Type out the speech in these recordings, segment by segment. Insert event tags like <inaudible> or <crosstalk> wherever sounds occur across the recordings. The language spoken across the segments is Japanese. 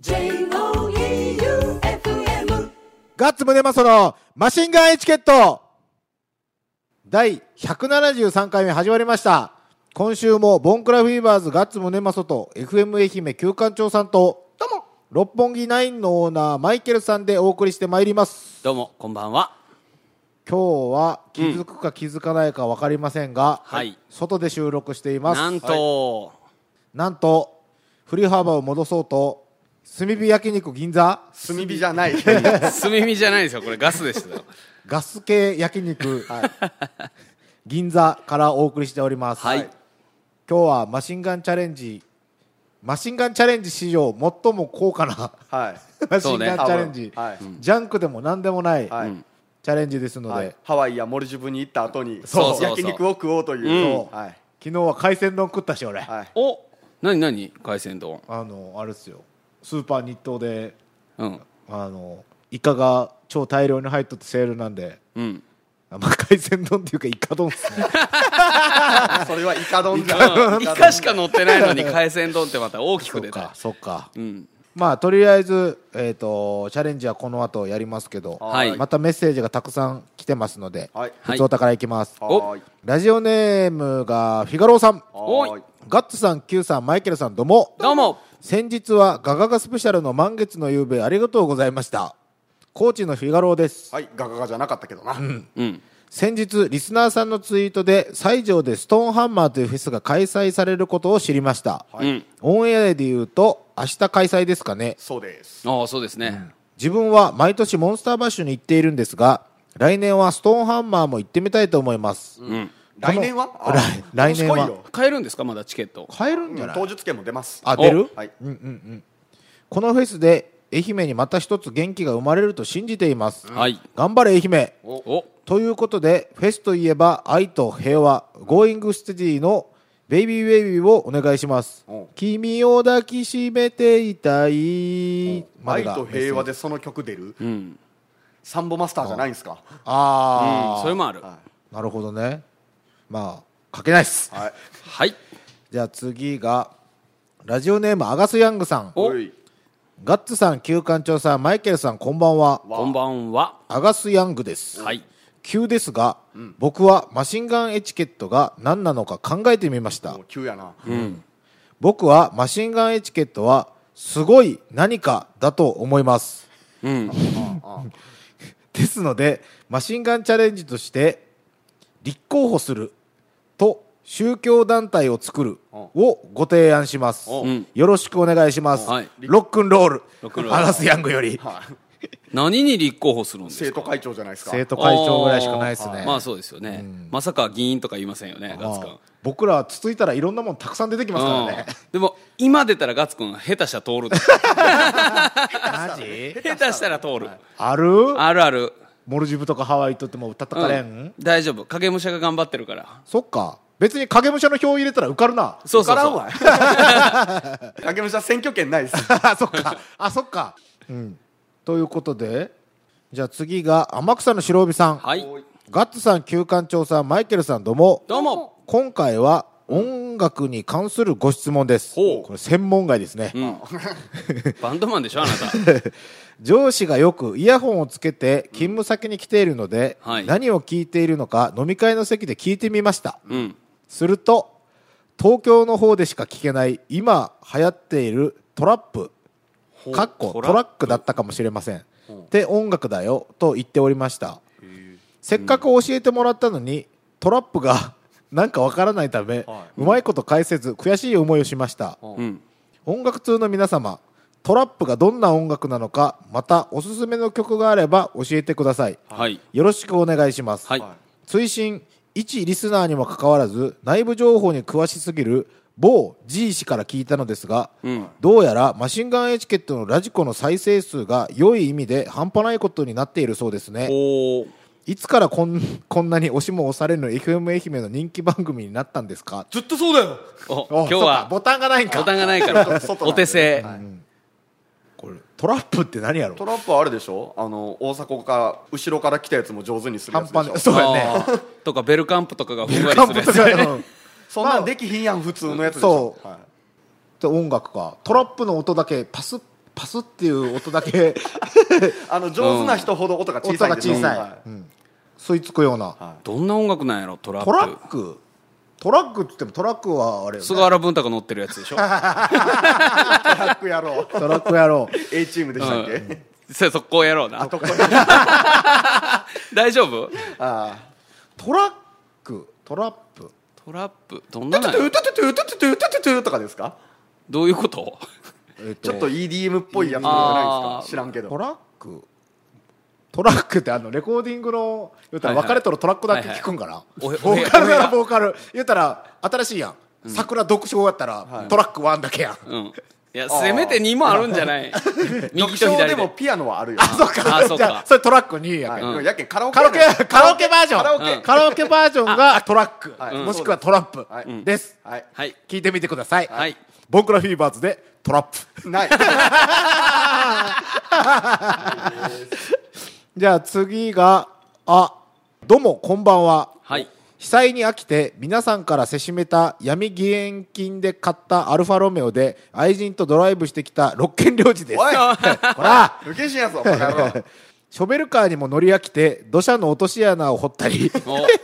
J-O-E-U-F-M ガッツムネマソのマシンガンエチケット第173回目始まりました。今週もボンクラフィーバーズガッツムネマソと FM 愛媛旧館長さんと、どうも六本木ナインのオーナーマイケルさんでお送りしてまいります。どうも、こんばんは。今日は気づくか気づかないか分かりませんが、はい外で収録しています。なんと、なんと、振り幅を戻そうと、炭火焼肉銀座？炭火じゃない。炭火じゃないですよ。これガスですよ。ガス系焼肉、銀座からお送りしております、はい今日はマシンガンチャレンジマシンガンチャレンジ史上最も高価なはい。<laughs> マシンガンチャレンジ、はい。ジャンクでも何でもない、はいうんチャレンジですので、はいハワイやモルジブに行った後にそうそうそう焼肉を食おうという。そうはい。昨日は海鮮丼食ったし俺、はい。おなになに海鮮丼。あのあれですよスーパー日東でうん。あのイカが超大量に入っとってセールなんでうん。あまあ、海鮮丼っていうかイカ丼っすね <laughs> それはイカ丼じゃうんイカしか乗ってないのに海鮮丼ってまた大きく出たそっか。そっかうん。まあとりあえず、えー、とチャレンジはこの後やりますけど、はいまたメッセージがたくさん来てますので、はい。はい普通お宝いきます、おはい。ラジオネームがフィガローさん。ガッツさん Q さんマイケルさんどうもどうも。先日はガガガスペシャルの満月の夕べありがとうございましたコーチのフィガローですはい。ガガガじゃなかったけどな。うん。先日リスナーさんのツイートで西条でストーンハンマーというフェスが開催されることを知りました、うん。オンエアで言うと明日開催ですかねそうです。ああ、そうですね。自分は毎年 MONSTER baSH に行っているんですが来年は STONE HAMMER も行ってみたいと思います、うん。来年は？あ来来年は。買えるんですか？まだチケット。買えるんじゃない、うん。当日券も出ます。あ出る？はい。このフェスで愛媛にまた一つ元気が生まれると信じています、はい。頑張れ愛媛。おということでフェスといえば愛と平和 GOING STEADY の BABY BABY をお願いします。お。君を抱きしめていたい。愛と平和でその曲出る？うん。サンボマスターじゃないんですか？ああ、それもある。はなるほどねまあ書けないっすい。はい。はい。じゃあ次がラジオネームアガス・ヤングさんお。ガッツさん旧館長さんマイケルさんこんばんはこんばんは。アガス・ヤングですはい。急ですが、僕はマシンガンエチケットが何なのか考えてみました急やな。うん。僕はマシンガンエチケットはすごい何かだと思いますうん。<laughs> ですのでマシンガンチャレンジとして立候補すると宗教団体を作るをご提案します。おうん。よろしくお願いします、はい。ロックンロール。ロックンロール。アガス・ヤングより。はい。何に立候補するんですか？生徒会長じゃないですか。生徒会長ぐらいしかないですね。まあそうですよね。まさか議員とか言いませんよね、ガッツくん。まあ。僕らつついたらいろんなもんたくさん出てきますからね。うん。でも今出たらガッツくん下手したら通る。<laughs> マジ？下手したら通る。ある？あるあるモルジブとかハワイとっても歌ったかれん、うん。大丈夫。影武者が頑張ってるから。そっか。別に影武者の票入れたら受かるな。そうそうそう。からんわ。<laughs> 影武者選挙権ないです。あ <laughs> そっか。あそっか。うん。ということでじゃあ次が天草の白帯さん、はい。ガッツさん旧館長さんマイケルさんどうも。どうも。今回は音楽に関するご質問です。これ専門外ですね、うん。<laughs> バンドマンでしょあなた。<laughs> 上司がよくイヤホンをつけて勤務先に来ているので、はい。何を聞いているのか飲み会の席で聞いてみました、うん。すると東京の方でしか聞けない今流行っているトラップ。かっこトラックだったかもしれません。って音楽だよと言っておりました。せっかく教えてもらったのにトラップがなんかわからないため、うまいこと返せず悔しい思いをしました、うん。音楽通の皆様トラップがどんな音楽なのかまたおすすめの曲があれば教えてください。はい。よろしくお願いします、はい。追伸一リスナーにもかかわらず内部情報に詳しすぎる某 G 氏から聞いたのですが、うん。どうやらマシンガンエチケットのラジコの再生数が良い意味で半端ないことになっているそうですねいつからこんこんなに押しも押されぬ FM 愛媛の人気番組になったんですか？ずっとそうだよ。おお今日はボタンがないんか。ボタンがないから。<laughs> お手製。これトラップって何やろ？トラップはあれでしょ？あの大阪から後ろから来たやつも上手にするや半つでしょ？端ない。そうやね。<laughs> とかベルカンプとかがふんわカンプりするやつとかうん <laughs> そんなんできひんやん普通のやつでしょ？そう。はい。で音楽か。トラップの音だけパスパスっていう音だけ。あの上手な人ほど音が小音がさいんですよ小さい、はうん吸い付くような、はい、どんな音楽なんやろ？トラック。トラック？トラックって言ってもトラックはあれ、ね、菅原文太が乗ってるやつでしょ？<laughs> トラックやろう。トラックやろう。A チームでしたっけ、うん。そ速攻やろうな。<laughs> 大丈夫？あトラック？トラップ？トラップ？どんなのトゥトゥトゥトゥトゥトゥトゥとかですかどういうこと、えっと、ちょっと EDM っぽいやつじゃないですか知らんけどトラックトラックってあのレコーディングの言ったら別れとるトラックだけ聞くんかな、ボーカルならボーカル。言ったら新しいやん、桜読書やったら、トラック1だけやん。うん。いやせめて2もあるんじゃない？<laughs> 右と読書左ででもピアノはあるよあそっか。あそっか。じゃあそれトラック2やけん、はいやけんカラオケカラオケカラオケバージョン。カラオケ。カラオケバージョンがトラック、はい。もしくはトラップはい。です、はい。はい。聞いてみてください、はい。ボンクラフィーバーズでトラップ。ない <laughs> じゃあ次があどうもこんばんは。はい。被災に飽きて皆さんからせしめた闇義援金で買ったアルファロメオで愛人とドライブしてきた六軒領事です。おい。<laughs> ほら。不謹慎やぞ <laughs> ショベルカーにも乗り飽きて土砂の落とし穴を掘ったりお。<laughs>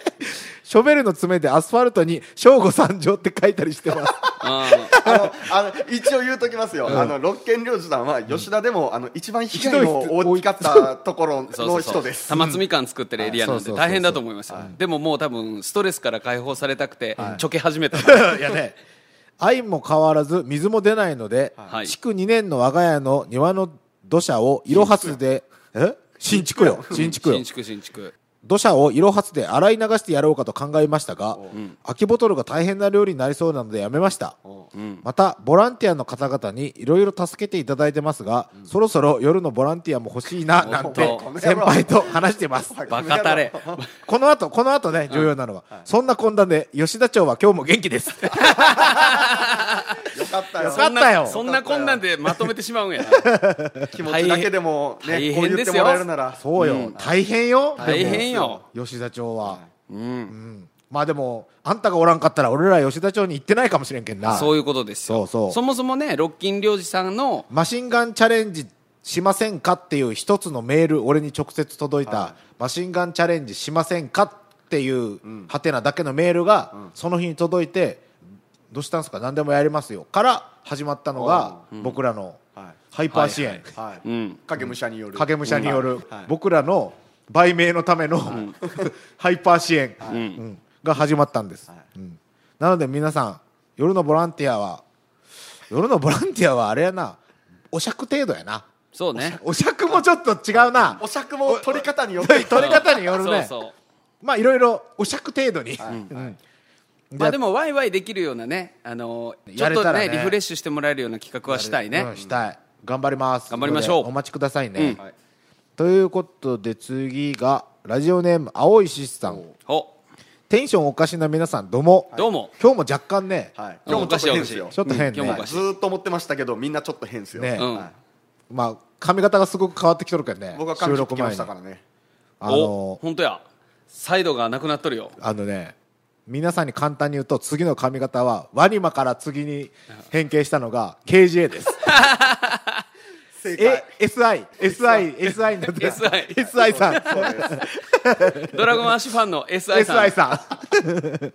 ショベルの爪でアスファルトに「正午参上」って書いたりしてます。ああのあの一応言うときますよ、あの六軒領事さんは吉田でも、あの一番被害の大きかったところのそうそう人です。玉積み感作ってるエリアなんで大変だと思いますよ。でももう多分ストレスから解放されたくてちょけ始めた。<laughs> いやね愛も変わらず水も出ないので、はい。築2年の我が家の庭の土砂を色はすでえ？新築よ。新築よ。新築新築土砂を色はつで洗い流してやろうかと考えましたが、空きボトルが大変な料理になりそうなのでやめました、またボランティアの方々にいろいろ助けていただいてますが、そろそろ夜のボランティアも欲しいななんて先輩と話してます。バカタレこの後この後ね重要なのは、そんな懇談で吉田町は今日も元気です。<laughs> よかったよ。よかったよ。そんなこんなんでまとめてしまうんやな。<laughs> 気持ちだけでもね大変こう言ってもらえるなら。そうよ、大変よ。大変よ吉田町は、うん。うん。まあでもあんたがおらんかったら俺ら吉田町に行ってないかもしれんけんな。そういうことですよ。そうそう。もそもねロッキン領事さんのマシンガンチャレンジしませんかっていう一つのメール俺に直接届いた、はマシンガンチャレンジしませんかっていうハテナだけのメールがその日に届いてどうしたんすか？何でもやりますよ。から始まったのが僕らのはい。ハイパー支援。影武者による。影武者による。はい。僕らの売名のための <laughs> ハイパー支援うん。うんが始まったんです、うん。なので皆さん夜のボランティアは夜のボランティアはあれやな。お酌程度やな。そうね。お酌もちょっと違うな。お酌も取り方によって <laughs> 取り方によるね。そうそう。まあいろいろお酌程度に、はい。うん。まあでもワイワイできるようなねあのちょっとねねリフレッシュしてもらえるような企画はしたいね。うん。したい。頑張ります。頑張りましょう。お待ちくださいね、うん。はいということで次がラジオネーム青い獅子さんお。テンションおかしな皆さんどうも、どうも。今日も若干ね、はい。今日もちょっと変ですよ。ちょっと変ね、今日もおかしい。ずーっと思ってましたけどみんなちょっと変ですよ。ね。うん。はい。まあ髪型がすごく変わってきとるけどね。僕は髪切ってきましたからね。あおの本当や。サイドがなくなっとるよ。あのね皆さんに簡単に言うと次の髪型はワニマから次に変形したのが KGA です <laughs> 正え解 SI SI SI になって SI SI <laughs> さん。ドラゴンアッシュファンの SI さん。SI さん。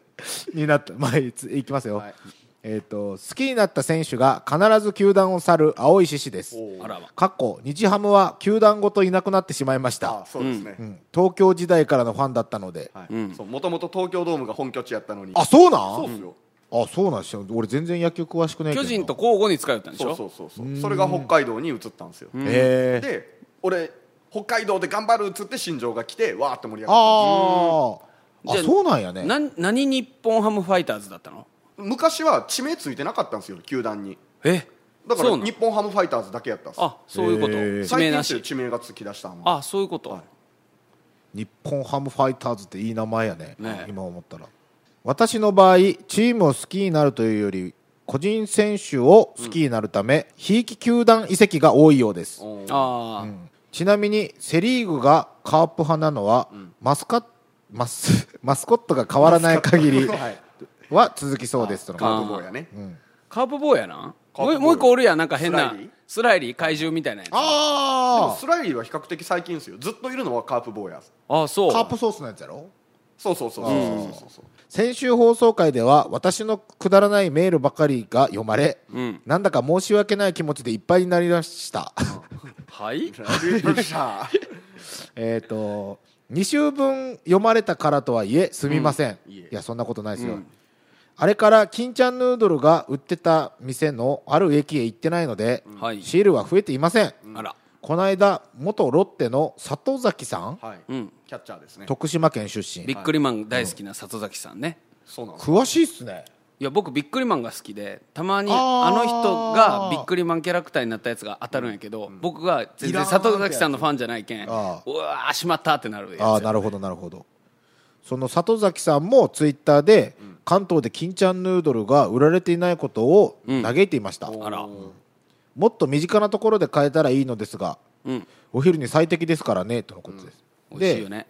<laughs> になった。まあいついきますよ、はい。えっ、と好きになった選手が必ず球団を去る青い獅子です。おー。あらま。かっこ日ハムは球団ごといなくなってしまいました。あそうですね。うん。東京時代からのファンだったので、もともと東京ドームが本拠地やったのに。あそうなん？そうっすよあそうなんですよ。俺全然野球詳しくないけど巨人と交互に使ったんでしょ？そうそうそうそう。それが北海道に移ったんですよ。へえで俺北海道で頑張るっつって新庄が来てわーって盛り上がっあー。あじゃあそうなんやね。な何日本ハムファイターズだったの？た昔は地名ついてなかったんですよ球団に。え？だから日本ハムファイターズだけやったんですあそういうこと。へー。地名なし。最近って地名がつき出したあそういうこと、はい。日本ハムファイターズっていい名前やね。ね今思ったら私の場合チームを好きになるというより個人選手を好きになるためひいき球団移籍が多いようです。ああ、ちなみにセ・リーグがカープ派なのは、マスカマス <laughs> マスコットが変わらない限りはい。は続きそうです。とのカーブボーイやねカープボーイやな？カーもうもう一個おるやん。なんか変なスライディスライリー怪獣みたいなやつ。でもあスライリーは比較的最近ですよ。ずっといるのはカープ坊や。あそう。あカープソースのやつやろ？そうそうそうそうそう。そうそう先週放送回では私のくだらないメールばかりが読まれ、ん。なんだか申し訳ない気持ちでいっぱいになりました。はい？よっしゃ <laughs> えっと2週分読まれたからとはいえすみません、うん。いやそんなことないですよ、あれから金ちゃん。ヌードルが売ってた店のある駅へ行ってないので、はいシールは増えていません、あらこの間元ロッテの里崎さん、はい、うん。キャッチャーですね。徳島県出身。ビックリマン大好きな里崎さんね。そうなん詳しいっすね。いや僕ビックリマンが好きでたまにあの人がビックリマンキャラクターになったやつが当たるんやけど、僕が全然里崎さんのファンじゃないけんうあわーしまったってなるやつああなるほどなるほど。その里崎さんもツイッターで、関東で金ちゃんヌードルが売られていないことを嘆いていました、あらもっと身近なところで買えたらいいのですがうん。お昼に最適ですからねとのことです、美味しいよでね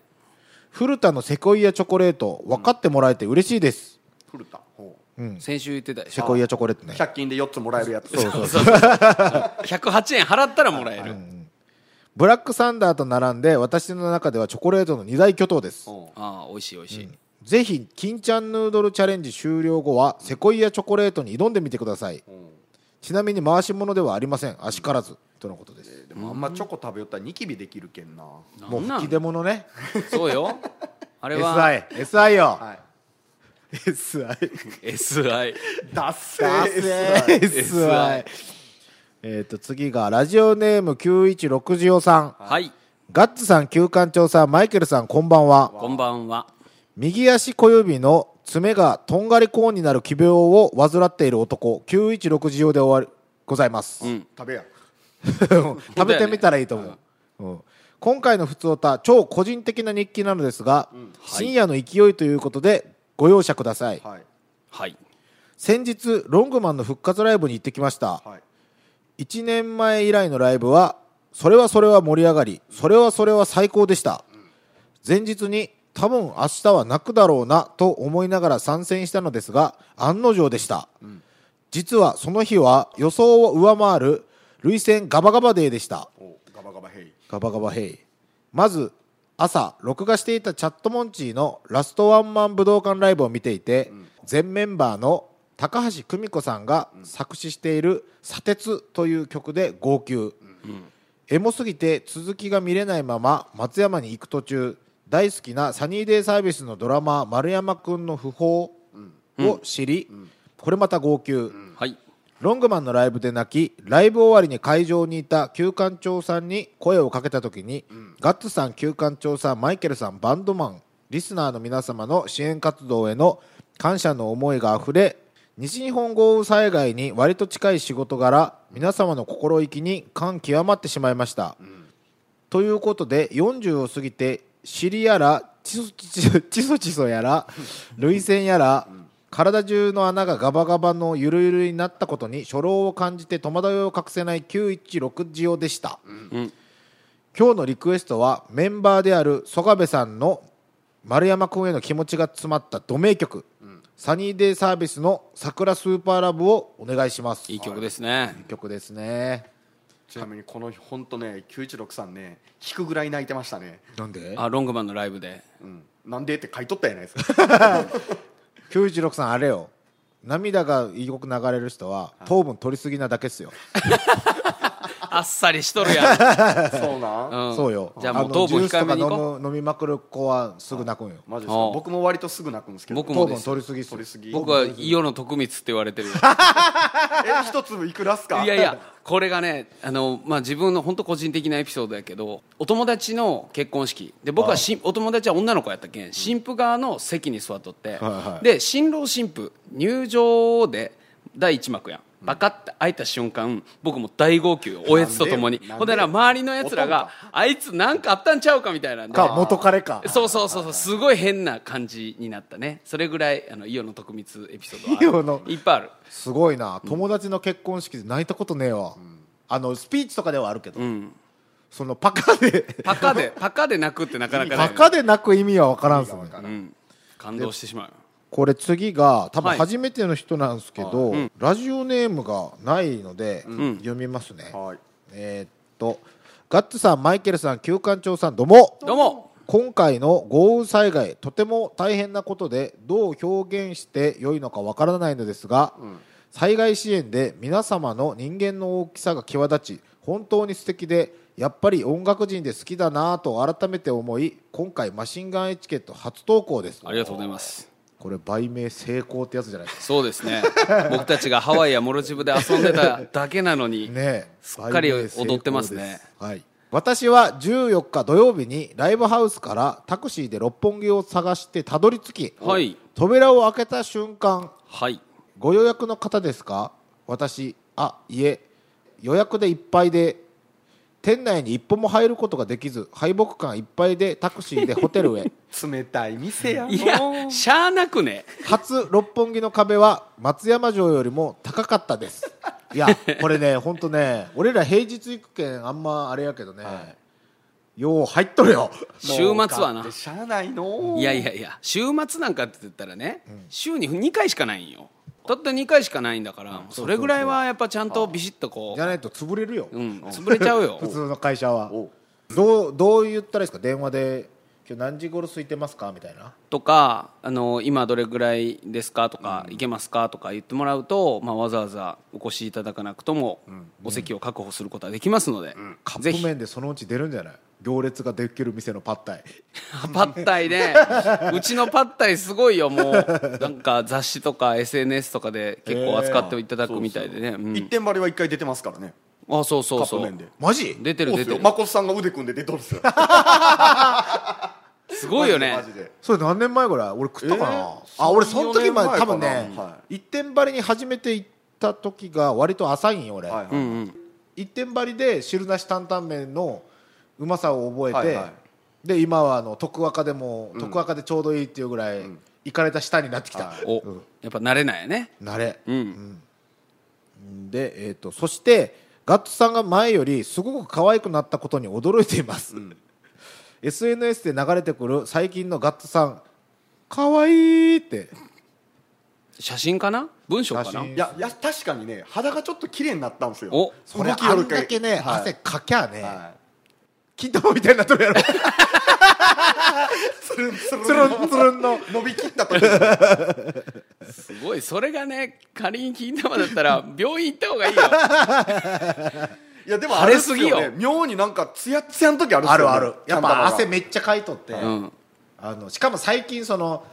古田のセコイアチョコレート分かってもらえて嬉しいです、古田。ほ先週言ってた。セコイアチョコレートね。う100均で4つもらえるやつ。そうそうそう。そう108円払ったらもらえる、ブラックサンダーと並んで私の中ではチョコレートの二大巨頭です。ほああ美味しい美味しい、ぜひ金ちゃんヌードルチャレンジ終了後はセコイアチョコレートに挑んでみてください、ちなみに回し物ではありません。あしからずとのことです、うでもあんまチョコ食べよったらニキビできるけんな。もうん吹き出物ね。そうよ。あれは。SI SI よ、はい。SI SI ダッセダー。SI えっと次がラジオネーム9160さん。はい。ガッツさん旧館長さんマイケルさんこんばんは。こんばんは。右足小指の爪がとんがりコーンになる奇病を患っている男。9160で終わりございます、うん。食べや。<laughs> 食べてみたらいいと思う、うん。今回のふつおた超個人的な日記なのですが、深夜の勢いということでご容赦ください、はい。はい。先日ロングマンの復活ライブに行ってきました、はい。1年前以来のライブはそれはそれは盛り上がりそれはそれは最高でした。前日に多分明日は泣くだろうなと思いながら参戦したのですが案の定でした、実はその日は予想を上回る涙腺ガバガバデーでした。おガバガバヘイ。ガバガバヘイ。まず朝録画していたチャットモンチーのラストワンマン武道館ライブを見ていて、全メンバーの高橋久美子さんが作詞している「砂鉄」という曲で号泣、エモすぎて続きが見れないまま松山に行く途中大好きなサニーデイサービスのドラマー丸山君の訃報を知り、これまた号泣、はい。ロングマンのライブで泣きライブ終わりに会場にいた旧館長さんに声をかけた時に、ガッツさん旧館長さんマイケルさんバンドマンリスナーの皆様の支援活動への感謝の思いがあふれ西日本豪雨災害に割と近い仕事柄皆様の心意気に感極まってしまいました、ということで40を過ぎて尻やらチソチソチソチソやら涙腺やら、体中の穴がガバガバのゆるゆるになったことに初老を感じて戸惑いを隠せない916ジオでした、ん。今日のリクエストはメンバーである曽我部さんの丸山君への気持ちが詰まったド名曲、サニーデイサービスの「桜スーパーラブ」をお願いします。いい曲ですね。いい曲ですねちなみにこの本当ね916ね聞くぐらい泣いてましたね、なんで？あロングマンのライブで。うん、なんでって書いとったやないですか。916さんあれよ。涙がよく流れる人は糖分取りすぎなだけっすよ、<laughs> あっさりしとるや <laughs> そうなん、ん、ん。そうよ。じゃあもうの糖分控えめにいこ飲みまくる子はすぐ泣くんよ。マジですか？僕も割とすぐ泣くんですけど。糖分僕もです。取りすぎ取りすぎ僕は伊予の徳光って言われてるよ。<laughs> え一粒いくらっすか？いやいやこれがねあの、まあ、自分の本当個人的なエピソードやけどお友達の結婚式。で僕はしお友達は女の子やったけん新婦側の席に座っとって、はいはい。で新郎新婦入場で第一幕やんバカって開いた瞬間僕も大号泣おえつとともにほんでな周りのやつらがあいつなんかあったんちゃうかみたいなんで。か元彼か？そうそうそうそうすごい変な感じになったね。それぐらいあの伊予の徳光エピソードは。いっぱいある。すごいな。友達の結婚式で泣いたことねえわ、あのスピーチとかではあるけど、うん。そのパカで。パカでパカで泣くってなかなかないパカで泣く意味は分からんっすね。うん、感動してしまうこれ次が多分はい。初めての人なんですけど、うん。ラジオネームがないので、ん。読みますね、はい。えーっとガッツさんマイケルさん旧館長さんどうも。どうも。今回の豪雨災害とても大変なことでどう表現して良いのかわからないのですが、災害支援で皆様の人間の大きさが際立ち本当に素敵でやっぱり音楽人で好きだなぁと改めて思い今回マシンガンエチケット初投稿です。ありがとうございますこれ売名成功ってやつじゃない？ですそうですね。<laughs> 僕たちがハワイやモルジブで遊んでただけなのにかねすっかり踊ってますね。はい。私は14日土曜日にライブハウスからタクシーで六本木を探してたどり着き、はい。扉を開けた瞬間はい。ご予約の方ですか？私あいえ予約でいっぱいで店内に一歩も入ることができず敗北感いっぱいでタクシーでホテルへ。冷たい店やのいやしゃあなくね。初六本木の壁は松山城よりも高かったです。いやこれね本当ね俺ら平日行くけんあんまあれやけどね、よう入っとるよ。週末はな。しゃあないの。いやいやいや週末なんかって言ったらね、週に2回しかないんよたった2回しかないんだから、それぐらいはやっぱちゃんとビシッとこじゃないと潰れるよ、う、うん、潰れちゃうよ。<laughs> 普通の会社は。おどうどう言ったらいいですか？電話で今日何時頃空いてますか？みたいな。とかあの今どれぐらいですか？とか、行けますか？とか言ってもらうと、まあ、わざわざお越しいただかなくとも、お席を確保することはできますので、カぜひ。ップ麺でそのうち出るんじゃない？行列ができる店のパッタイ。<laughs> パッタイね。うちのパッタイすごいよもう。<laughs> なんか雑誌とか SNS とかで結構扱っていただくみたいでね、うん。一点張りは一回出てますからね。あそうそうそう。カップ麺で。マジ？出てる出てる。誠さんが腕組んで出とるんですよ。<laughs> すごいよね。それ何年前ぐらい？俺食ったかな、えーあ俺その時まで3-4年前かな。多分ね、は一点張りに初めて行った時が割と浅いんよ俺、はいはい。うんうん。一点張りで汁なし担々麺のうまさを覚えて、はいはい。で今はあの徳若でも、うん。徳若でちょうどいいっていうぐらい、行かれた下になってきた、はい。お、うん。やっぱ慣れないよね。慣れ。うん、で、えー、とそしてガッツさんが前よりすごく可愛くなったことに驚いています、SNS で流れてくる最近のガッツさん可愛いって。写真かな？文章かな？いやいや確かにね肌がちょっと綺麗になったんですよ。お。それあんだけね、はい汗かきゃね、は金玉みたいになっとるやろ。い <laughs> つるんつるんつるんつるんの。伸びきった時すごい。それがね仮に金玉だったら病院行った方がいいよ。いやでもあれっす腫れすぎよ。妙になんかツヤツヤの時あるあるある。やっぱ汗めめっちゃかいとって、うん。あのしかも最近その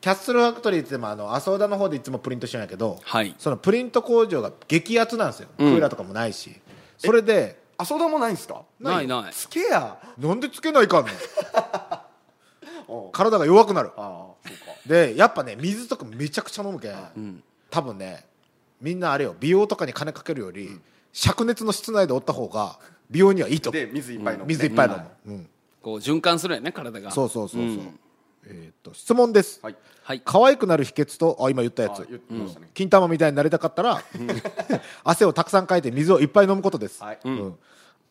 キャッスルファクトリーって言ってもあの麻生田の方でいつもプリントしてるんやけど、はい。そのプリント工場が激アツなんですよ、うん。クーラーとかもないし。それであそだもないんすか？ないない。つけや。なんでつけないかんの？<laughs> うん。体が弱くなる。ああそうか。でやっぱね水とかめちゃくちゃ飲むけん、ん。多分ねみんなあれよ美容とかに金かけるより、灼熱の室内でおった方が美容にはいいと。思うで水いっぱい飲む水いっぱい飲む、うん。こう循環するよね体が。そうそうそうそう、んえーっと質問です、はい。はい。可愛くなる秘訣とあ今言ったやつ。ね。金玉みたいになりたかったら <laughs> 汗をたくさんかいて水をいっぱい飲むことです、はい。うん。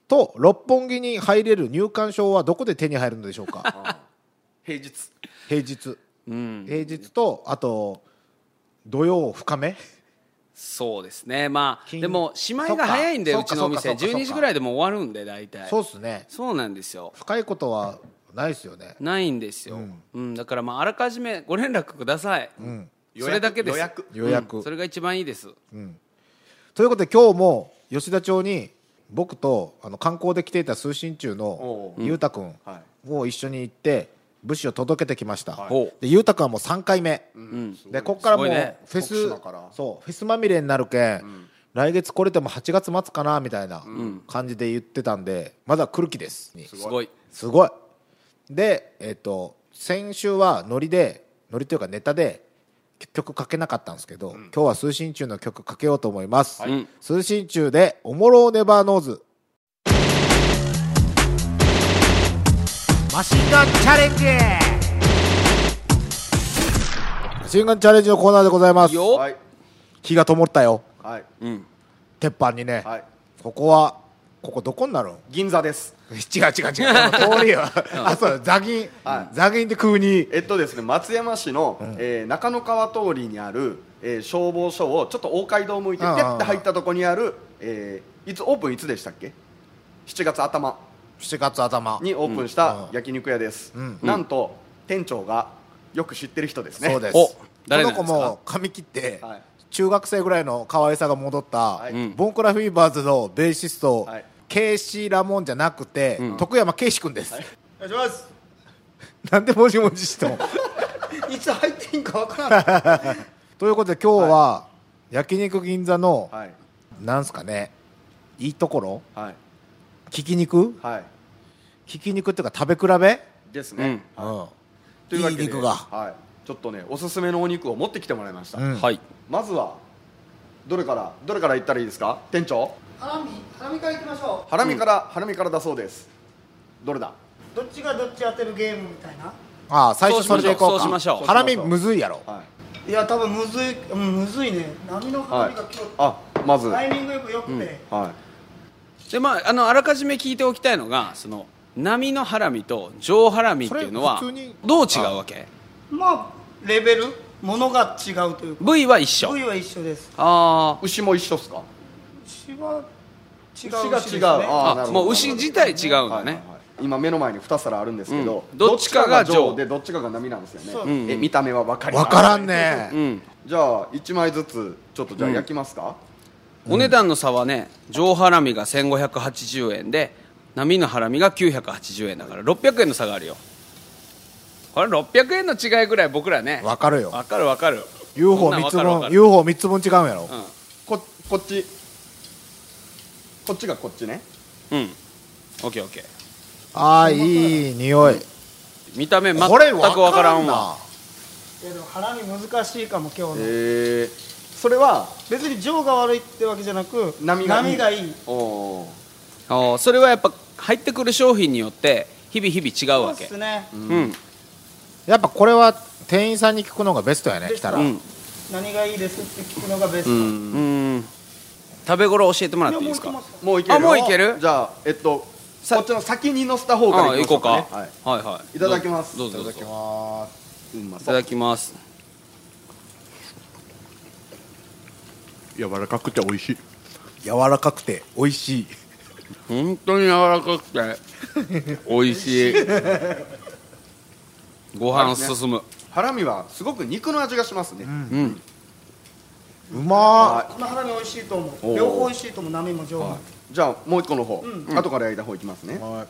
と六本木に入れる入館証はどこで手に入るのでしょうか？平日。平日。うん。平日とあと土曜深めそうですね。まあ金でもしまいが早いんでそうちのお店。そうかそうかそうか12時ぐらいでもう終わるんで大体。そうっすね。そうなんですよ。深いことはないですよね。ないんですよ、うん。だからまああらかじめご連絡ください、ん。それだけです。予約。予約、うんそれが一番いいです。ということで今日も吉田町に僕とあの観光で来ていた通信中のおう。裕太君はい。を一緒に行って物資を届けてきました、はい。おうで裕太君はもう3回目、うん。でここからもうすごいね。フェス、特殊だから。そうフェスまみれになるけん、来月来れても8月末かなみたいな感じで言ってたんでまだ来る気です。すごい。すごいでえっ、と先週はノリでノリというかネタで曲かけなかったんですけど、今日は通信中の曲かけようと思います、はい。通信中で「おもろネバーノーズ」マシンガンチャレンジ。マシンガンチャレンジのコーナーでございます。よ。はい火が灯ったよ。はい。うん鉄板にね、はい。ここはここどこになるん？銀座です。違う違う違う。通りよ。あそうザギン、はい。ザギンで食うに。えっとですね松山市の、えー中野川通りにある、えー消防署をちょっと大街道向いてピうんうんうん。ャッて入ったとこにある、えーいつオープンいつでしたっけ？7月頭。7月頭。にオープンした焼肉屋です、うん。なんと店長がよく知ってる人ですね。そうです。おこ誰なんですか？の子も髪切って、はい中学生ぐらいの可愛さが戻った、ボンクラフィーバーズのベーシスト、はい。ケイシー・ラモンじゃなくて、うん徳山圭司君です、お願いします。<laughs> なんでもじもじしても。<laughs> いつ入っていいんかわからないということで今日は、焼肉銀座の、はい。なんすかねいいところ？はい。ひき肉？はい。ひき肉っていうか食べ比べ、ですね、うん。というわけでいい肉が。はい、ちょっとねおすすめのお肉を持ってきてもらいました、うん。はいまずはどれからどれから言ったらいいですか？店長。ハラミハラミからいきましょハラミから、ハラミからだそうです。どれだ？うどっちがどっち当てるゲームみたいな。ああ最初それでいこうか。そうしましょうハラミむずいやろ。はい。いや多分むずい、うん、むずいね。波のハラミが今日、あまず、はいタイミングよくよくて、でまああのあらかじめ聞いておきたいのがその波のハラミと上ハラミっていうのはそれ普通にどう違うわけ？まあレベルものが違うというか。部位は一緒。部位は一緒です。あ牛も一緒っすか？牛は違う牛が違う。ああもう牛自体違うんだね。はいはいはい。今目の前に2皿あるんですけど、うん。どっちかが上でどっちかが波なんですよね、そう。うん。え見た目は分かります？わからんね。あうん。じゃあ1枚ずつちょっとじゃあうん焼きますか、お値段の差はね上ハラミが1580円で波のハラミが980円だから600円の差があるよこれ600円の違いぐらい僕らね。わかるよ。わかるわかる。UFO3 つ分そんなんわかるわかる。UFO3 つ分違うんやろ、ここっち。こっちがこっちね。うん。うんオッケーオッケー。ああいい匂い。見た目全くこれわからんなわ。いやでもハラミ難しいかも今日の、えー、それは別に上が悪いってわけじゃなく波がいい。がいい。おー。あーそれはやっぱ入ってくる商品によって日々日々違うそうわけですね。うんやっぱこれは店員さんに聞くのがベストやね来たら、うん。何がいいですって聞くのがベスト、食べ頃教えてもらっていいですか？もういける？あもういける？じゃあえっとさこっちの先に乗せた方からあいきましょうか、ね。行こうか。はい、はいはい。いただきます。いただきます。いただきます。柔らかくて美味しい。柔らかくて美味しい。本当に柔らかくて美味しい <laughs> ご飯進む。ハラミはすごく肉の味がしますね、うん。うまはこのハラミ美味しいと思う。両方美味しいと思う。波も上い。じゃあもう一個の方、うん。後から焼いた方いきますね。い、はい。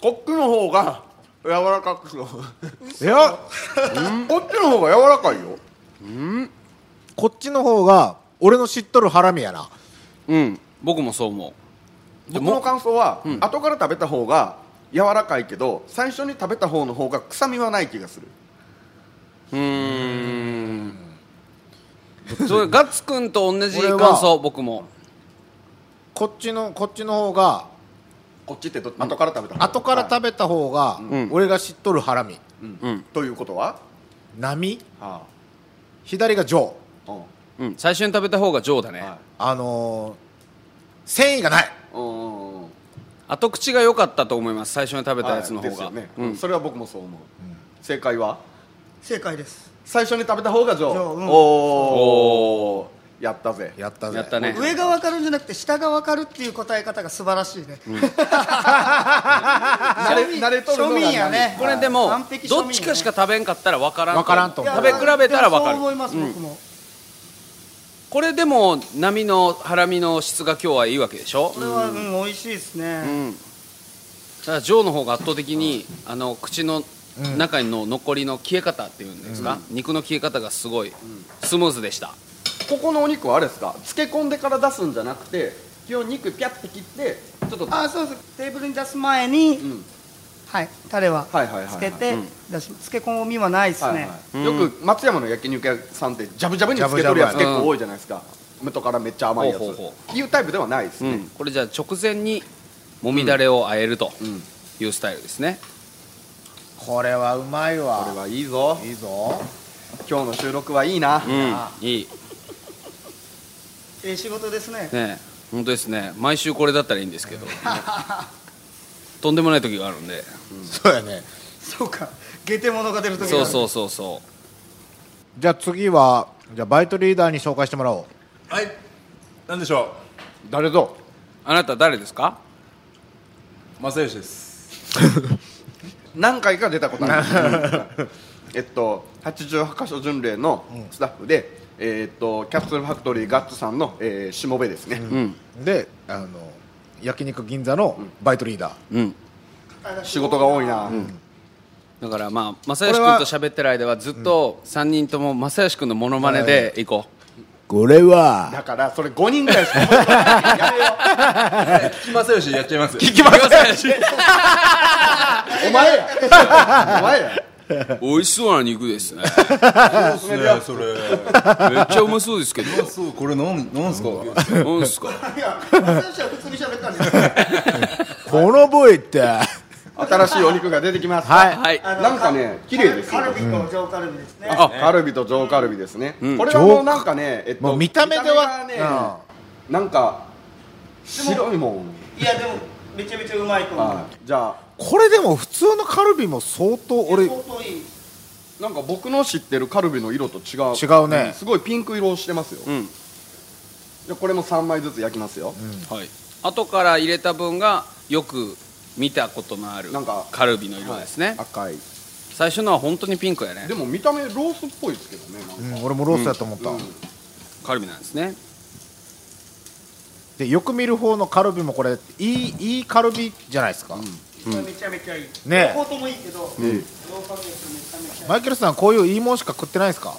こっちの方が柔らかく。そういや <laughs> こっちの方が柔らかいよ。こっちの方が俺の知っとるハラミやな。うん。僕もそう思う。で僕のも感想は、うん。後から食べた方が柔らかいけど最初に食べた方の方が臭みはない気がする。うーん。それガッツくんと同じ感想僕も。こっちのこっちの方がこっちってど後から食べた方？後から食べた方が、ん。俺が知っとるハラミ。うん。ということは、波？は左が上あうん。うん。最初に食べた方が上だね、はあのー、繊維がない後口が良かったと思います。最初に食べたやつの方が、はいですよね、うん。それは僕もそう思う、正解は？正解です。最初に食べた方が上。上うん。おおやったぜ。やったぜ。やったね。上が分かるんじゃなくて下が分かるっていう答え方が素晴らしいね、慣れ慣れとるのが庶民やね。これでもどっちかしか食べんかったら分からん分からんと食べ比べたら分かる。そう思います、僕もこれでも波のハラミの質が今日はいいわけでしょ？これは、うん、美味しいですね、うん。だから上の方が圧倒的にあの口の中の残りの消え方っていうんですか、肉の消え方がすごいスムーズでした、ここのお肉はあれですか？漬け込んでから出すんじゃなくて基本肉ピャッて切ってちょっとあそうそうテーブルに出す前に、うんはいタレははいはいはいはい。つけて出し漬け込みはないですね、はいはい。よく松山の焼肉屋さんってジャブジャブに漬けとるやつ結構多いじゃないですか。元からめっちゃ甘いやつ。ほうほういうタイプではないですね。うん、これじゃあ直前にもみだれを和えるとうん。いうスタイルですね、これはうまいわ。これはいいぞ。いいぞ。今日の収録はいいな。うん。いい。ええ仕事ですね。ね本当ですね。毎週これだったらいいんですけど <laughs> とんでもない時があるんで。そうやね。<laughs> そうか。下手物が出る。時そうそううそう。そじゃあ次はじゃあバイトリーダーに紹介してもらおう。はい。なんでしょ誰ぞうあなた誰ですか？う正義です。<laughs> 何回か出たことある。<laughs> えっと88箇所巡礼のスタッフで、えっとキャプセルファクトリーガッツさんの、えー、しもべですね、うん。であの焼肉銀座のバイトリーダー、うん。仕事が多いな、だからまあ正義君と喋ってる間はずっと3人とも正義君のモノマネで行ここれは。だからそれ5人ぐらいしか覚えてないやめよ <laughs> 聞き正義やっちゃいます。う行きますうお前や。お前や美味しそうな肉ですね。そうっすねそれ。めっちゃうまそうですけど。そうこれなんなんすか何ですか？いや私は普通に喋ったんですよ。この部位って新しいお肉が出てきます。はい。はい。なんかね綺麗ですよ。カルビと上カルビですね、あカルビと上カルビですね、うん。これはもうなんかね、えっと、見た目ではなんか白いもん。いやでもめちゃめちゃうまいと思う。あじゃあこれでも普通のカルビも相当俺相当いい。なんか僕の知ってるカルビの色と違う。違うね。ん。すごいピンク色をしてますよ、うん。じゃあこれも3枚ずつ焼きますよ、はい。後から入れた分がよく見たことのあるなんかカルビの色ですね、赤い。最初のは本当にピンクやね。でも見た目ロースっぽいですけどねなんか。うん、俺もロースだと思った、うん。カルビなんですね。でよく見る方のカルビもこれいいいいカルビじゃないですか、これめちゃめちゃいい。ね。両方ともいいけど、ええ上カルビめちゃめちゃいい。マイケルさんこういういいもんしか食ってないですか？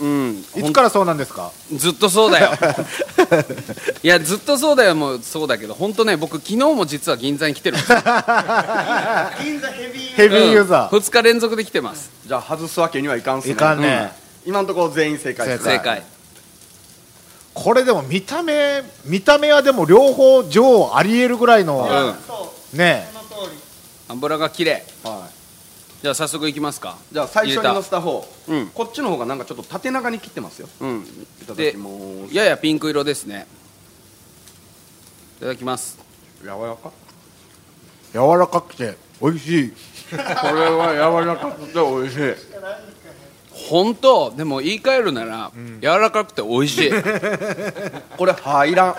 うん。いつからそうなんですか？ずっとそうだよ。<laughs> いやずっとそうだよもうそうだけど本当ね僕昨日も実は銀座に来てるんですよ。銀座ヘビーヘビーユーザー、2日連続で来てます。じゃあ外すわけにはいかんっすね。いかんね。うん。今のところ全員正解です。正正解。これでも見た目見た目はでも両方上ありえるぐらいの、うんそう。ね。その通り油が綺麗はい。じゃあ早速いきますか。じゃあ最初に乗せた方。うん。こっちの方がなんかちょっと縦長に切ってますよ。うん。いただできます。ややピンク色ですね。いただきます。柔らか。柔らかくて美味しい。これは柔らかくて美味しい。本当？でも言い換えるなら、柔らかくて美味しい。<laughs> これ歯いらん。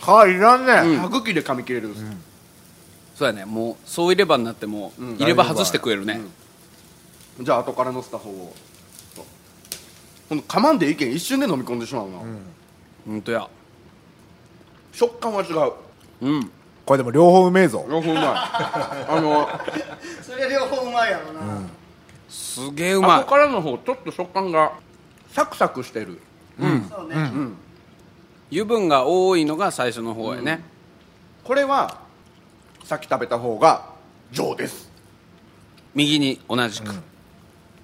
はいいらんね、歯茎で噛み切れるそうやね。もうそういればになっても、うん入れ歯外して食えるね、じゃあ後から乗せた方を。そう。この噛まんでいけん一瞬で飲み込んでしまうな。本当や。食感は違う。うん。これでも両方うめえぞ。両方うまい。<laughs> あのそれ両方うまいやろな、すげえうま後からの方ちょっと食感がサクサクしてる。そうね、い油分が多いのが最初の方やね、これはさっき食べた方が上です。右に同じく、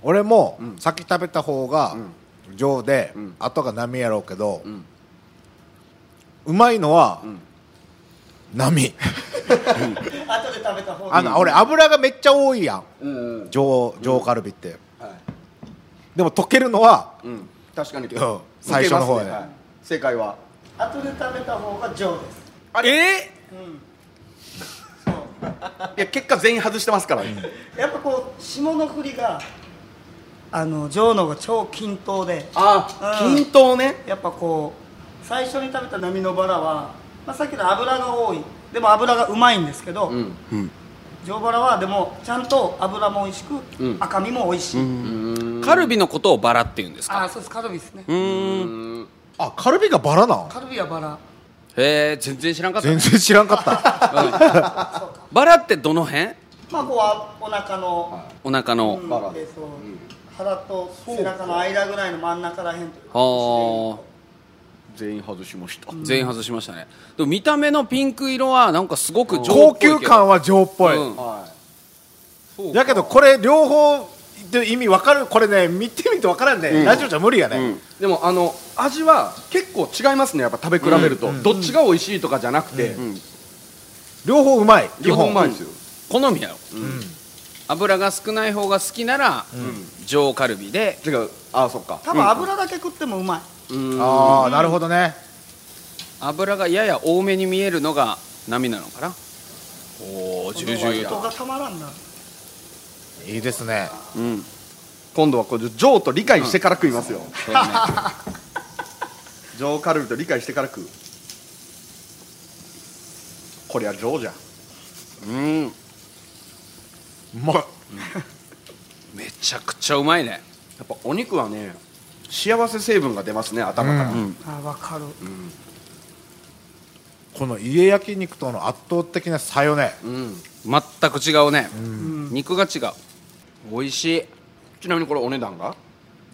俺も、先食べた方がん上で、ん後が波やろうけど、んうまいのは、ん波。後で食べた方があの、俺油がめっちゃ多いやん。うんうん。上上カルビって、はい。でも溶けるのはうん。確かに。うん。最初の方や。ね。はい。正解は。後で食べた方が上です。え？うんいや結果全員外してますからやっぱこう霜の降りがあの上のが超均等で。あうん均等ね。やっぱこう最初に食べた波のバラは、まあ、さっきの油が多い。でも油がうまいんですけど、うん。上バラはでもちゃんと油も美味しく、うん。赤身も美味しい、カルビのことをバラっていうんですか？ああそうです。カルビですね、うーん。あカルビがバラなんカルビはバラへえ全然知らんかった。全然知らんかった。バラってどの辺？まあこうはお腹の、お腹の、うんバラでそう腹と背中の間ぐらいの真ん中らへんという。かは全員外しました。全員外しましたね。でも見た目のピンク色はなんかすごく上っぽ高級感は上っぽい、うん。はい。だけどこれ両方で意味分かるこれね見てみて分からんね、ラジオじゃ無理やね、うん。でもあの味は結構違いますねやっぱ食べ比べると、どっちが美味しいとかじゃなくて、両方うまい基両方本。うまいですよ、好みやろ、油が少ない方が好きなら、上カルビで。違う。ああそっか。多分油だけ食ってもうまい、ああなるほどね。油がやや多めに見えるのが波なのかな。おおジュージューと人がたまらんないいですね。うん。今度はこれジョーと理解してから食いますよ、そうだね。ジョーカルビと理解してから食う。こりゃジョーじゃ。ん。うんうまいめちゃくちゃうまいね。やっぱお肉はね幸せ成分が出ますね頭から、うん。あ分かる。この家焼肉との圧倒的な差よね。うん。全く違うね、肉が違う美味しい。ちなみにこれお値段が？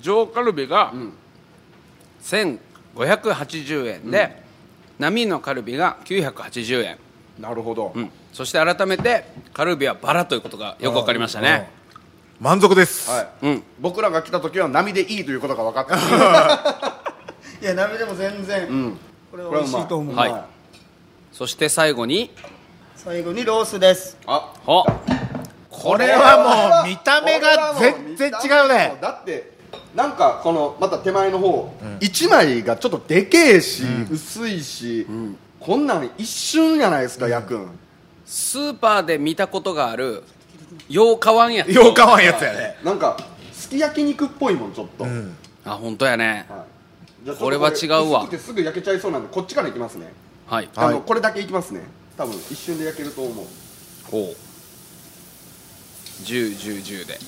上カルビがん。1580円で、波のカルビが980円、なるほど、うん、そして改めてカルビはバラということがよく分かりましたね。うん満足です、はい。うん。僕らが来た時は波でいいということが分かった。<laughs> いや鍋でも全然、うん。これは美味しいと思う、はい。そして最後に最後にロースです。あ。ほこれはもう見た目が全然違うね。だってなんかこのまた手前の方、一枚がちょっとでけえし、薄いし、こんなん一瞬じゃないですか、焼くん。スーパーで見たことがあるようかわんやつ。ようかわんやつやね。なんかすき焼き肉っぽいもんちょっと、はいあ本当やね。じゃあちょっとこれは違うわ。すぐ焼けちゃいそうなんでこっちからいきますね、はい。あのはいこれだけいきますね。多分一瞬で焼けると思う。ほう101010で。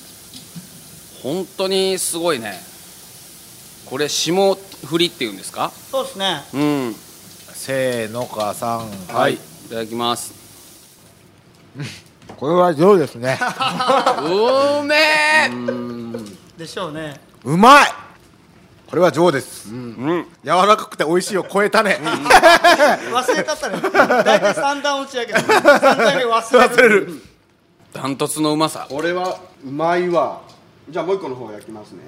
本当にすごいね。これ霜降りっていうんですか？そうですね。うん。せーのかさん。はい。い。ただきます。<laughs> これは上ですね？うめえ！でしょうね。うまい！これは上です、うん。柔らかくて美味しいを超えたね、<laughs> 忘れたったね。大体三段落ちやけど三段目忘れる。忘れるダントツのうまさ。これはうまいわ。じゃあもう一個の方焼きますね、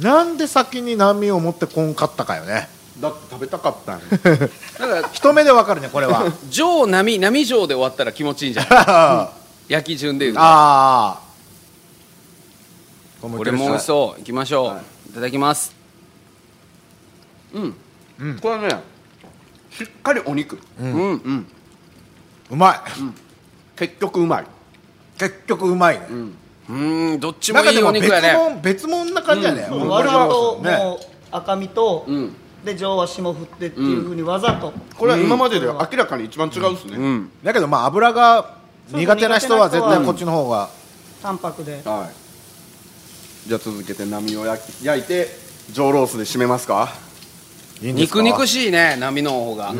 なんで先に波を持ってこんかったかよね。だって食べたかったんだ <laughs> から一目でわかるねこれは。上波波上で終わったら気持ちいいんじゃない？あ <laughs> 焼き順でいうと。あこれも美味しそう。いきましょう、はい。い、ただきます。うん、これはねしっかりお肉。うん、うんうまい結局うまい。結局うまいね、うん。どっちもいいお肉やね。別物別物な感じやね、もうこれわざとねもう赤身と、うん。で上は霜降ってっていうふうにわざと、これは今までで明らかに一番違うっすね、うん。だけどまあ油が苦手な人は絶対こっちの方が。淡白で。はい。じゃあ続けて波を焼き焼いて上ロースで締めますか。肉肉しいね波の方が、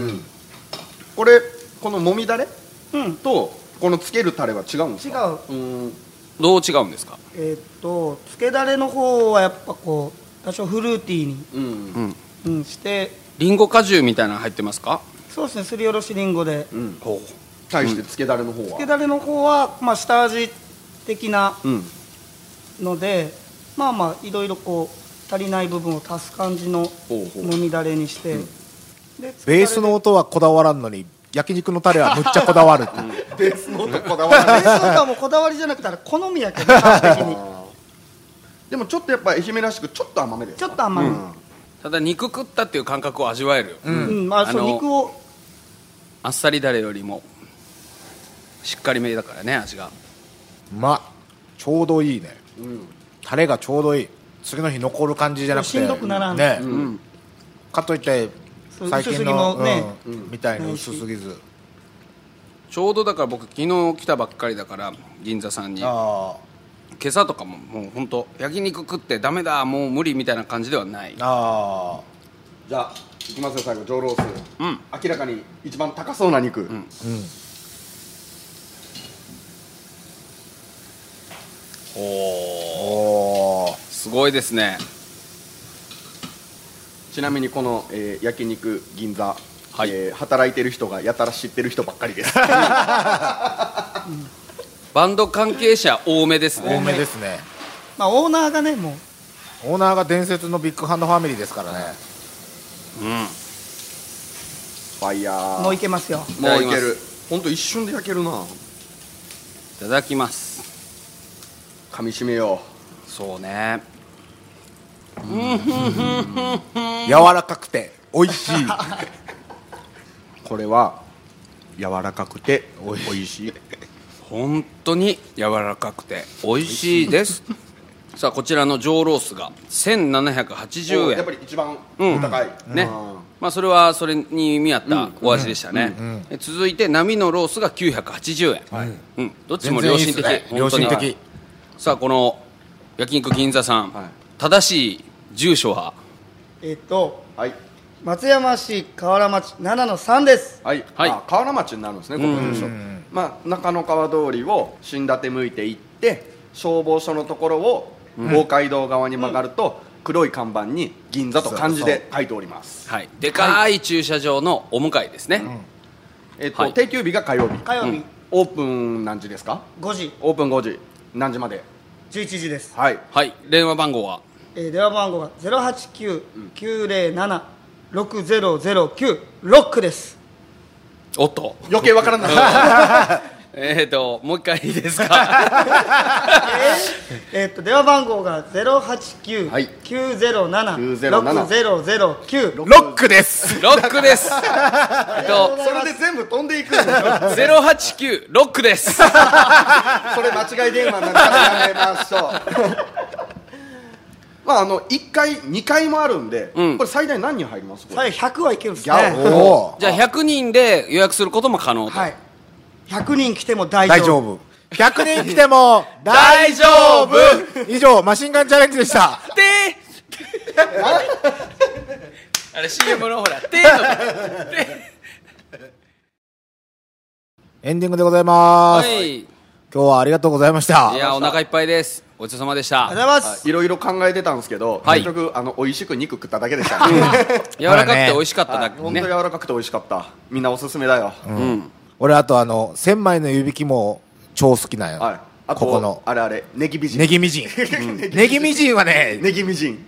これこのもみだれ？うん。とこのつけるタレは違うんです違かう。うん。どう違うんですか？えーっとつけだれの方はやっぱこう多少フルーティーに、うん。うん、して。リンゴ果汁みたいなの入ってますか？そうですねすりおろしりんごで、うん。対してつけだれの方は？つけだれの方は、まあ、下味的なうん。のでまあまあいろいろこう足りない部分を足す感じのほうほう。もみだれにして、でつけだれで。ベースの音はこだわらんのに焼肉のタレはむっちゃこだわるベースの音こだわらないベースはもうこだわりじゃなくて好みやけど完璧に。でもちょっとやっぱ愛媛らしくちょっと甘めで。すちょっと甘め、ただ肉食ったっていう感覚を味わえるよ、うん。まあ、そう肉を。あっさりだれよりもしっかりめだからね味が。うまっ。ちょうどいいね。うん。タレがちょうどいい。次の日残る感じじゃなくて。しんどくならん。ね、うん。かといって最近薄すぎもの、ね。うんみたいに薄すぎず。ちょうどだから僕昨日来たばっかりだから銀座さんに。今あ。朝とかももう本当焼肉食ってダメだもう無理みたいな感じではない。ああ。じゃあいきますよ最後上ロース。うん。明らかに一番高そうな肉、ん。あうん。おおー。すごいですねちなみにこの、えー焼肉銀座、はい。えー働いてる人がやたら知ってる人ばっかりです。<laughs> バンド関係者多めです多ねめですね。まあオーナーがねもう。オーナーが伝説のビッグハンドファミリーですからね。うん。ファイヤー。もういけますよ。もういける。本当一瞬で焼けるな。いただきます。噛み締めよそうね柔らかくて美味しい。これは柔らかくて美味しい。本当に柔らかくて美味しいです。さあこちらの上ロースが1780円。やっぱり一番お高い、ね。うん。まあそれはそれに見合ったお味でしたね。え続いて波のロースが980円、うん、どっちも良心的、ね。良心的。さあこの焼肉銀座さん、はい。正しい住所は？えっとはい。松山市河原町7の3です。はい、はい。あ河原町になるんですねここ住所。まあ中野川通りを新立向いて行って消防署のところを東海道側に曲がると、黒い看板に銀座と漢字で書いております。はい。でかい駐車場のお向かいですね、えっと、はい。定休日が火曜日。火曜日。オープン何時ですか？5時。オープン5時。何時まで？11時です、はい。はい。電話番号は？えー電話番号が089-907-6009ロックです。おっと。余計わからな。い <laughs> えっ、ー、ともう一回いいですか？<laughs> えーっと電話番号が089-907-6009、はい。6009ロックです。ロックです。えっとそれで全部飛んでいくんでしょ089ロックです。<laughs> それ間違い電話なんだからやめましょうまああの1階2階もあるんで、うん。これ最大何人入ります？最後100はいけるんですね。じゃあ100人で予約することも可能と、はい。100人来ても大丈夫。大丈夫。100人来ても大丈夫。以上マシンガンチャレンジでした。で <laughs> あれ CM のほら「て」エンディングでございます、はい。い今日はありがとうございました。やお腹いっぱいですごちそうさまでした。ありがとうございます、い。ろいろ考えてたんですけど、はい。結局あの美味しく肉食っただけでした、ね <laughs> 柔らかくて美味しかっただけねはい。本当柔らかくて美味しかった。みんなおすすめだよ、うん。俺あとあの千枚の湯引きも超好きなんよ、はい。あとここの。あれあれネギ美人ネギみじん。ネギみじん。はねネギ美人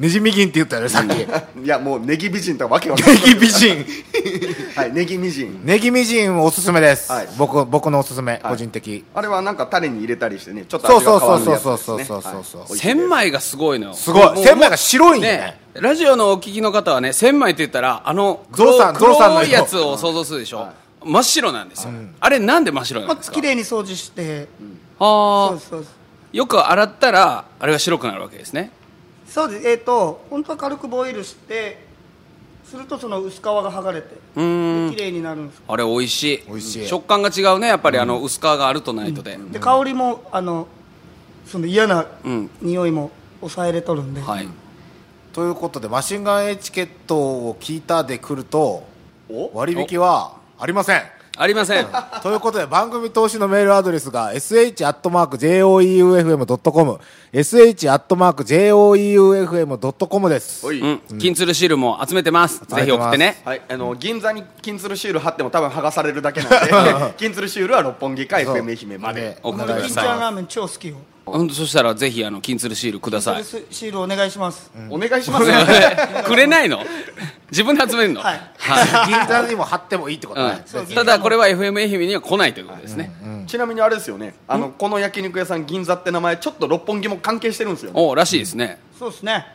ねじみぎんって言ったよねさっき。<laughs> いやもうネギ美人ってわけわかんネない。ギ美人。<laughs> はいネギ美人。ネギみじんおすすめです、はい。僕僕のおすすめ、はい。個人的。あれはなんかタレに入れたりしてねちょっとそう味がそう変わそうるやつですねそうそうそうそうそうはい。千枚がすごいのよ。すごい。千枚が白いんよね。ねラジオのお聞きの方はね千枚って言ったらあのゾウさん黒ゾウさんの色黒いやつを想像するでしょ、真っ白なんですよ、あれなんで真っ白なまあ、んですか？綺麗に掃除して、ああ。そうですそう。ですよく洗ったらあれが白くなるわけですねそうです。えっ、と本当は軽くボイルしてするとその薄皮が剥がれて綺麗になるんです。あれ美味しい。美味しい。食感が違うねやっぱりあの薄皮があるとないとで、で香りもあのその嫌なうん。匂いも抑えれとるんで、はい。ということでマシンガンエチケットを聞いたで来るとお？割引はありませんありません。ということで番組投資のメールアドレスが sh.joeufm.com sh.joeufm.com です。おい、うん、金鶴シールも集めてます、ぜひ送ってね。はい、あの銀座に金鶴シール貼っても多分剥がされるだけなんで <laughs> 金鶴シールは六本木か FM 愛媛まで。送ってくだ僕銀ちゃんさラーメン超好きよいほんとそしたらぜひあの金鶴シールください。シールお願いします、お願いします？よくれないの？自分で集めるの？はい。銀座にも貼ってもいいってことね、うん、ただこれは FM 愛媛には来ないということですね、ちなみにあれですよね。あのこの焼肉屋さん銀座って名前ちょっと六本木も関係してるんですよね。おらしいですね、そうですね、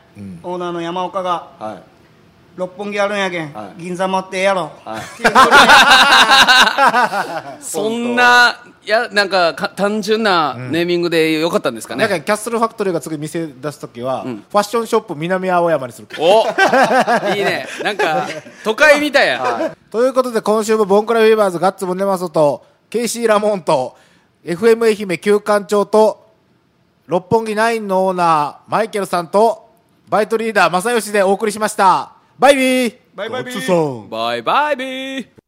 オーナーの山岡がはい。六本木あるんやけん、はい。銀座待ってええやろ、はい。ってい <laughs> そんないやなんかか単純なネーミングでよかったんですかね、だからキャッスルファクトリーが次店出す時は、ファッションショップ南青山にするおいいね。なんか <laughs> 都会みたいや、ということで今週もボンクラフィーバーズガッツムネマソとケイシー・ラモンと FM 愛媛旧館長と六本木ナインのオーナーマイケルさんとバイトリーダー正義でお送りしました。バイビー。バイバイビー。バイバイビー